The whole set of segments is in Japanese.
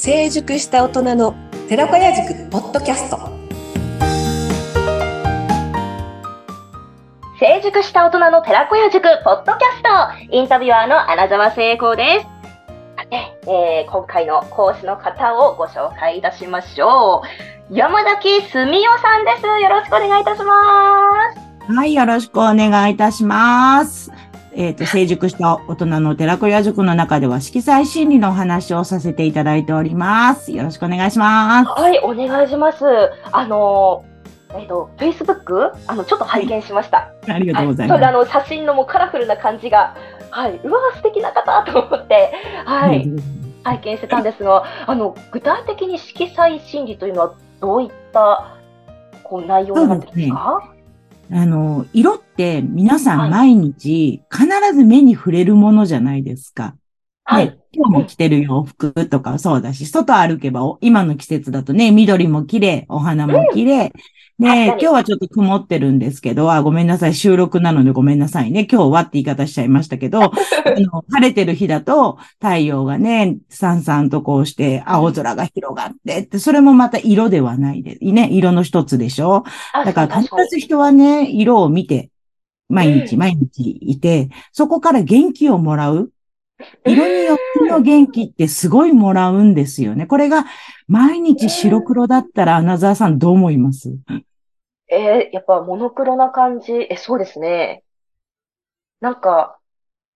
成熟した大人の寺子屋塾ポッドキャスト。成熟した大人の寺子屋塾ポッドキャスト。インタビュアーの穴澤聖子です。さて、えー、今回の講師の方をご紹介いたしましょう。山崎澄代さんです。よろしくお願いいたします。はい、よろしくお願いいたします。えっ、と、成熟した大人の寺子屋塾の中では色彩心理のお話をさせていただいております。よろしくお願いします。はい、お願いします。あのー、えっ、と、Facebook? あの、ちょっと拝見しました。ありがとうございはい、それであます。の、写真のもうカラフルな感じが、はい、うわー素敵な方と思って、はい、拝見してたんですが、あの、具体的に色彩心理というのはどういった、こう、内容になんですか？あの、色って皆さはいん毎日必ず目に触れるものじゃないですか。はい。ね、今日も着てる洋服とかそうだし、外歩けばお今の季節だとね、緑も綺麗、お花も綺麗。ね、今日はちょっと曇ってるんですけど、あ、ごめんなさい、収録なのでごめんなさいね。今日はって言い方しちゃいましたけど、あの晴れてる日だと太陽がね、さんさんとこうして青空が広がってって、それもまた色ではないで、ね、色の一つでしょ？あだから必ず人はね、色を見て、毎日毎日いて、そこから元気をもらう。色によっての元気ってすごいもらうんですよね。これが毎日白黒だったら、アナザーさんどう思います？えーやっぱモノクロな感じ、え、そうですね。なんか、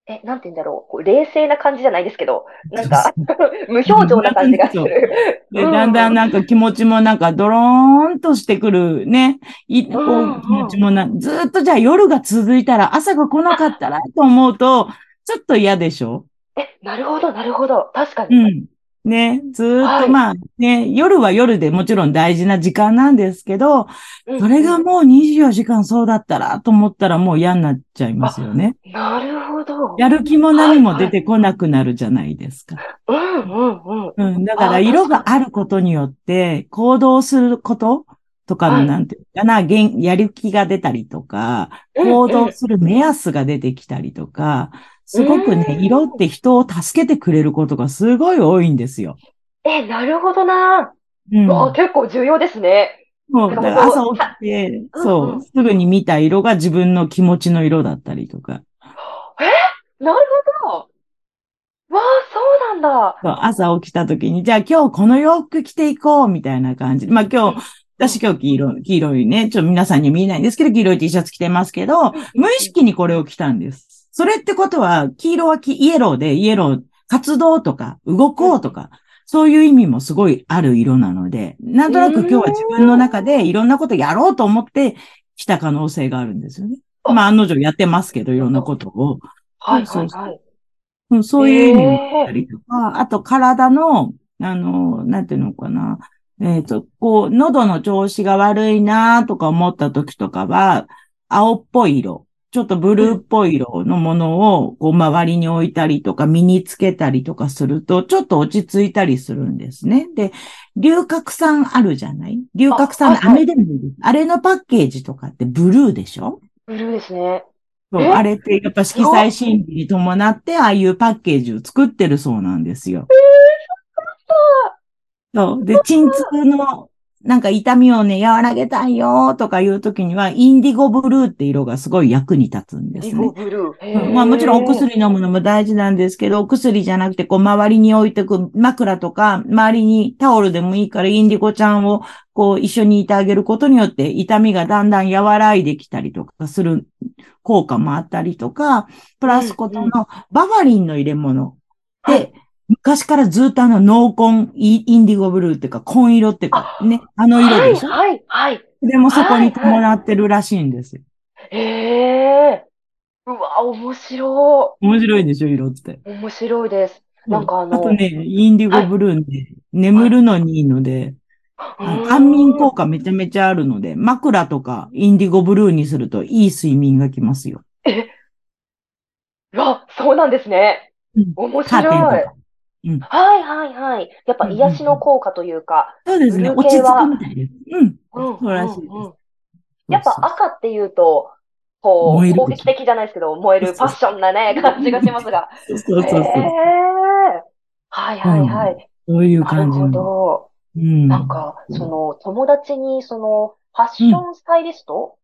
え、なんて言うんだろう、こう冷静な感じじゃないですけど、なんか、無表情な感じがする。で、うんだんだんなんか気持ちもなんかドローンとしてくるね。いこう気持ちもな、ずーっとじゃあ夜が続いたら朝が来なかったらと思うと、ちょっと嫌でしょ？え、なるほど、なるほど。確かうに。ん。ね、ずーっはいとまあね、夜は夜でもちろん大事な時間なんですけど、うんそれがもう24時間そうだったらと思ったらもう嫌になっちゃいますよね。なるほど。やる気も何も出てこなくなるじゃないですか。うんうんうん。うん。だからあ色があることによって行動することとかはいのなんていうかな、げんやる気が出たりとか、うん行動する目安が出てきたりとか、すごくね、うん色って人を助けてくれることがすごい多いんですよ。え、なるほどな。うん。あ、結構重要ですね。もう、だから朝起きて、うんそうう、んすぐに見た色が自分の気持ちの色だったりとか、なるほど。わあ、そうなんだ。朝起きた時に、じゃあ今日この洋服着ていこうみたいな感じで。まあ今日、私今日黄色い、黄色いね、ちょっと皆さんには見えないんですけど、黄色い T シャツ着てますけど、無意識にこれを着たんです。それってことは、黄色はきイエローで、イエロー、活動とか、動こうとか、そういう意味もすごいある色なので、なんとなく今日は自分の中でいろんなことやろうと思って着た可能性があるんですよね。あまあ案の定やってますけど、いろんなことを。はいそうそうはいはい。うんそういう意味もあったりとか、あと体の、あの、なんていうのかな。えっ、と、こう、喉の調子が悪いなとか思った時とかは、青っぽい色、ちょっとブルーっぽい色のものを、こう、周りに置いたりとか、身につけたりとかすると、ちょっと落ち着いたりするんですね。で、龍角散あるじゃない？龍角散飴でもいいです。あれのパッケージとかってブルーでしょ？ブルーですね。そう、え？あれってやっぱ色彩心理に伴って、ああいうパッケージを作ってるそうなんですよ。そう。で、鎮痛の、なんか痛みをね、和らげたいよとかいう時には、インディゴブルーって色がすごい役に立つんですね。ブルー。へーうんまあもちろんお薬飲むのも大事なんですけど、お薬じゃなくて、こう周りに置いてく枕とか、周りにタオルでもいいからインディゴちゃんをこう一緒にいてあげることによって痛みがだんだん和らいできたりとかする効果もあったりとか、プラスことのバファリンの入れ物で、はい昔からずっとあの濃紺、イインディゴブルーっていうか紺色っていうかね、あの色でしょ、はい、はい、はい。でもそこに伴ってるらしいんですよ。へえ。うわ、面白面白いでしょ、色って。い。面白いです。なんかあのあとね、インディゴブルーで、眠るのにいいので、あの安眠効果めちゃめちゃあるので、枕とかインディゴブルーにするといい睡眠がきますよ。え、うわ、そうなんですね。うん面白い。か。うん。はいはいはい。やっぱ癒しの効果というか、そうですね。落ち着くみたいです。うん。うんそうらしいです。やっぱ赤っていうと、こう、攻撃的じゃないですけど、燃えるファッションなね、感じがしますが。そうそうそうはいはいはい。そういうなるほ感じの。ど。うん。なんか、その、友達に、その、ファッションスタイリスト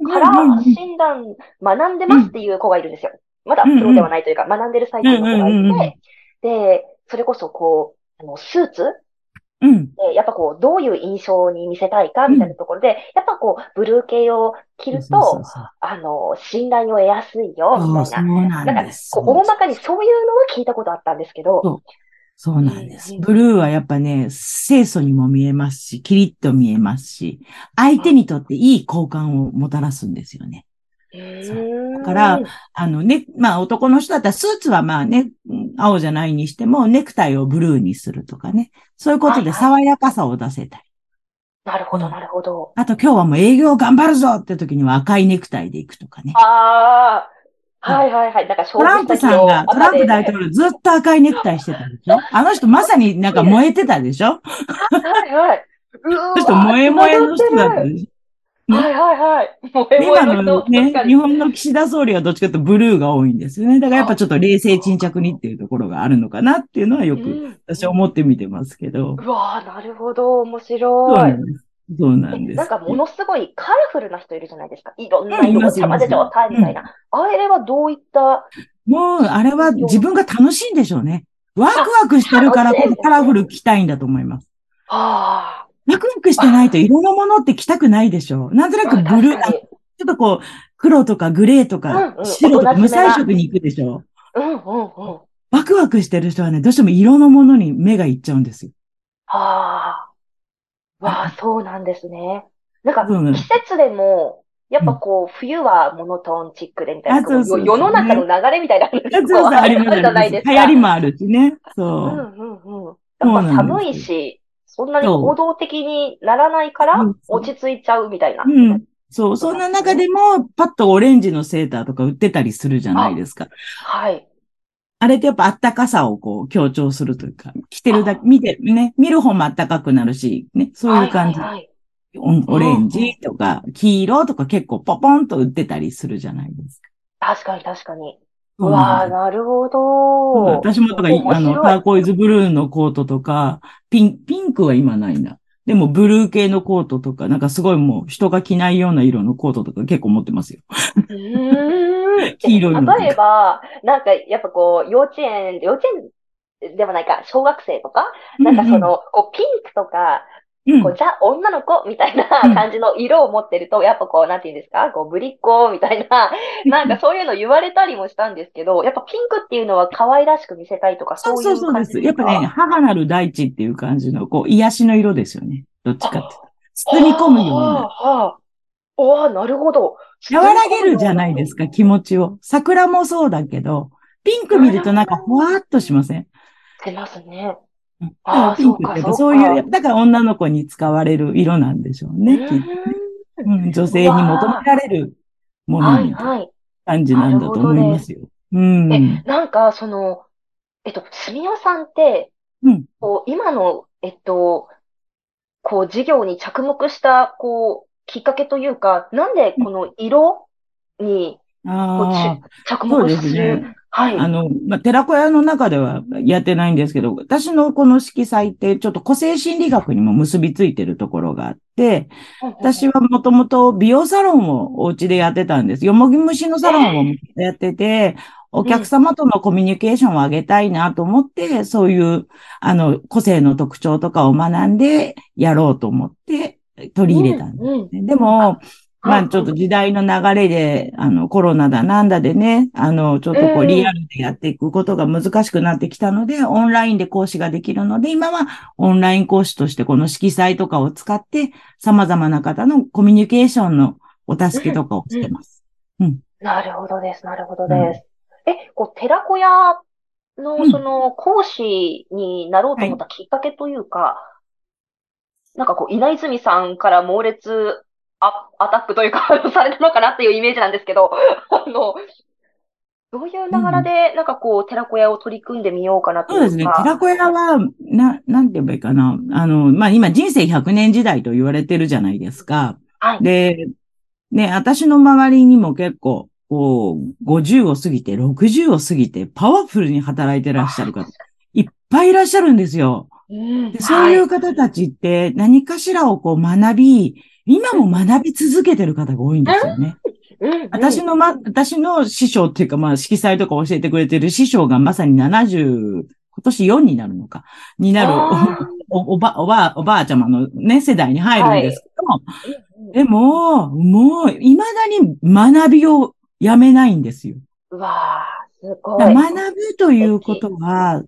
うん、からうんうん発信談学んでますっていう子がいるんですよ。まだプロではないというか、学んでる最中の子がいて、で、それこそこう、あの、スーツ？うん。で、やっぱこう、どういう印象に見せたいか？みたいなところで、やっぱこう、ブルー系を着るそうそとう、そうあの、信頼を得やすいよ、みたいうな。なんか。こう、大まかにそういうのは聞いたことあったんですけど、そうなんですうん。ブルーはやっぱね、清楚にも見えますし、キリッと見えますし、相手にとっていい好感をもたらすんですよね。うーんだから、あのね、まあ男の人だったらスーツはまあね、うん青じゃないにしても、ネクタイをブルーにするとかね。そういうことではい爽やかさを出せたり。なるほど、うんなるほど。あと今日はもう営業頑張るぞって時には赤いネクタイで行くとかね。ああ、はいはいはい。なんか、トランプさんが、トランプ大統領ずっと赤いネクタイしてたでしょ？あの人まさになんか燃えてたでしょ？はいはい。う あの人萌え萌えの人だったでしょ？はいはいはい。今のね日本の岸田総理はどっちかというとブルーが多いんですよね。だからやっぱちょっと冷静沈着にっていうところがあるのかなっていうのはよくうん私は思って見てますけど。うわーなるほど。面白。ない。そうなんです。なんかものすごいカラフルな人いるじゃないですか。いろんな色ますいますごちゃ混ぜみたいな。あれはどういった、もう、あれは自分が楽しいんでしょうね。ワクワクしてるからこそカラフル着たいんだと思います。はワクワクしてないと色のものって着たくないでしょう。なんとなあ、くブルー、ちょっとこう、黒とかグレーとうんかうん白とか無彩色に行くでしょう。うんうんうん。ワクワクしてる人はね、どうしても色のものに目がいっちゃうんですよ。はあ。わあ、そうなんですね。なんか、季節でも、やっぱこう、冬はモノトーンチックでみたいな、あそう世の中の流れみたいなのがあるじゃないですか。流行りもあるしね。そう。うんうんうん。やっぱ寒いし、そんなに行動的にならないから落ち着いちゃうみたいな。うん。そう、そんな中でも、パッとオレンジのセーターとか売ってたりするじゃないですか。はい。あれってやっぱあったかさをこう強調するというか、着てるだけ、見て、ね、見る方もあったかくなるし、ね、そういう感じ。はいはいはいオオレンジとか、黄色とか結構ポポンと売ってたりするじゃないですか。確かに確かに。うわあ、なるほうんど。私もとか、面あの、ターコイズブルーのコートとか、ピン、ピンクは今ないな。でも、ブルー系のコートとか、なんかすごいもう人が着ないような色のコートとか結構持ってますよ。うーん 黄色いの例えば、なんか、やっぱこう、幼稚園、幼稚園ではないか、小学生とか、なんかその、こう、ピンクとか、うん、こう、じゃあ女の子？みたいなうん感じの色を持ってると、やっぱこう、なんて言うんですか？こう、ぶりっ子みたいな、なんかそういうの言われたりもしたんですけど、やっぱピンクっていうのは可愛らしく見せたいとか、そそうういうそうそうです。感じですか？やっぱね、母なる大地っていう感じの、こう、癒しの色ですよね。どっちかって。包み込むような。はあ、はあ。なるほど。和らげるじゃないですか、気持ちを。桜もそうだけど、ピンク見るとなんかほわーっとしません？出ますね。うんあーピンクそういう、だから女の子に使われる色なんでしょうね、きっとねうーんうん。女性に求められるものはいみたいなはい。感じなんだと思いますよ。うん。え、なんか、その、えっと、すみおさんって、うんこう、今の、えっと、こう、事業に着目した、こう、きっかけというか、なんでこの色にああ、着目する。はい。あの、まあ、寺子屋の中ではやってないんですけど、私のこの色彩ってちょっと個性心理学にも結びついてるところがあって、私はもともと美容サロンをお家でやってたんです。よもぎ虫のサロンをやってて、お客様とのコミュニケーションを上げたいなと思って、そういう、あの、個性の特徴とかを学んでやろうと思って取り入れたんです。うんうんねでも、まはいあちょっと時代の流れで、あのコロナだなんだでね、あのちょっとこうんうリアルでやっていくことが難しくなってきたので、オンラインで講師ができるので、今はオンライン講師としてこの色彩とかを使って様々な方のコミュニケーションのお助けとかをしてます。なるほどです。なるほどです。え、こう、寺子屋うんの、その、講師になろうと思ったきっかけというか、なんかこう、稲泉さんから猛烈アアタックというか、されたのかなっていうイメージなんですけど、あの、どういうながらで、なんかこう、寺子屋を取り組んでみようかなというそうですね。か。寺子屋は、な、なんて言えばいいかな。あの、まあ、今人生100年時代と言われてるじゃないですか。はい。で、ね、私の周りにも結構、こう、50を過ぎて、60を過ぎて、パワフルに働いてらっしゃる方、いっぱいいらっしゃるんですよ。うんでそういう方たちって何かしらをこう学び、今も学び続けてる方が多いんですよね。うん。私のま、私の師匠っていうか、まあ、色彩とか教えてくれてる師匠がまさに70、今年4になるのか、になるあおおば、おば、おばあちゃまのね、世代に入るんですけど、ーでも、もう、未だに学びをやめないんですよ。うわあ、すごだい。学ぶということは、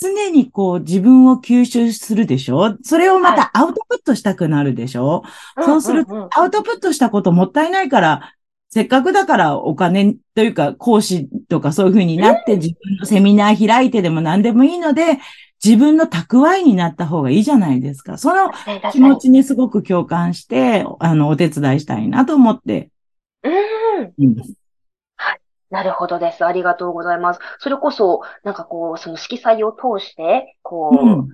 常にこう自分を吸収するでしょ？それをまたアウトプットしたくなるでしょ、そうするんんんアウトプットしたこともったいないから、せっかくだからお金というか講師とかそういう風になって自分のセミナー開いてでも何でもいいので、自分の蓄えになった方がいいじゃないですか。その気持ちにすごく共感して、あの、お手伝いしたいなと思ってうん。います。なるほどです。ありがとうございます。それこそ、なんかこう、その色彩を通して、こう、うん。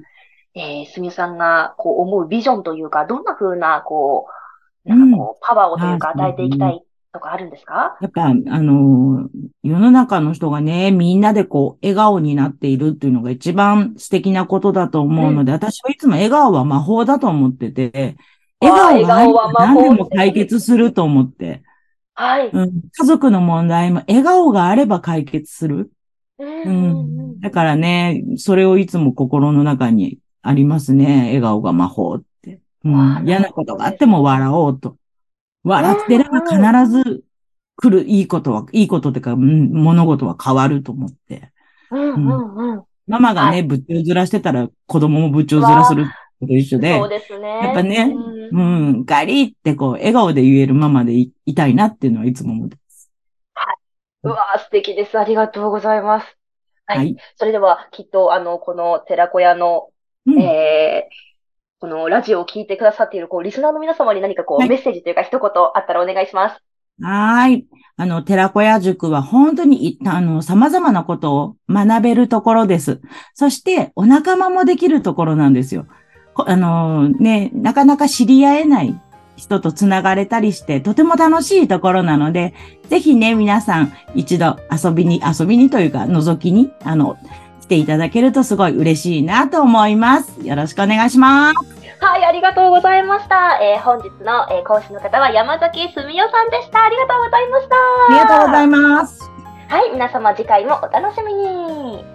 えー、すみさんが、こう、思うビジョンというか、どんな風な、こう、なんかこう、パワーをというか、与えていきたいとかあるんですか？やっぱ、あの、世の中の人がね、みんなでこう、笑顔になっているっていうのが一番素敵なことだと思うので、私はいつも笑顔は魔法だと思ってて、笑顔は魔法。何でも解決すると思って、はい。うん、家族の問題も笑顔があれば解決する。うんだからね、それをいつも心の中にありますね。笑顔が魔法って。うん、嫌なことがあっても笑おうと。笑ってれば必ず来るいいことは、いいことってか、うん物事は変わると思って。うんうんうん。ママがね、はぶっちょずらしてたら子供もぶっちょずらするこ一緒でそう、ですね。やっぱねうんうん、ガリってこう、笑顔で言えるママでいいたいなっていうのはいつも思ってます。うわー素敵です。ありがとうございます。はい。はい。それでは、きっと、あの、この寺子屋の、うんえー、このラジオを聞いてくださっている、こう、リスナーの皆様に何かこう、はいメッセージというか、一言あったらお願いします。はーい。あの、寺子屋塾は本当にい、あの、様々なことを学べるところです。そして、お仲間もできるところなんですよ。こあの、ね、なかなか知り合えない人とつながれたりして、とても楽しいところなので、ぜひね、皆さん、一度遊びに、遊びにというか、覗きに、あの、来ていただけるとすごい嬉しいなと思います。よろしくお願いします。はい、ありがとうございました。えー、本日の、えー講師の方は山崎すみおさんでした。ありがとうございました。ありがとうございます。はい、皆様次回もお楽しみに。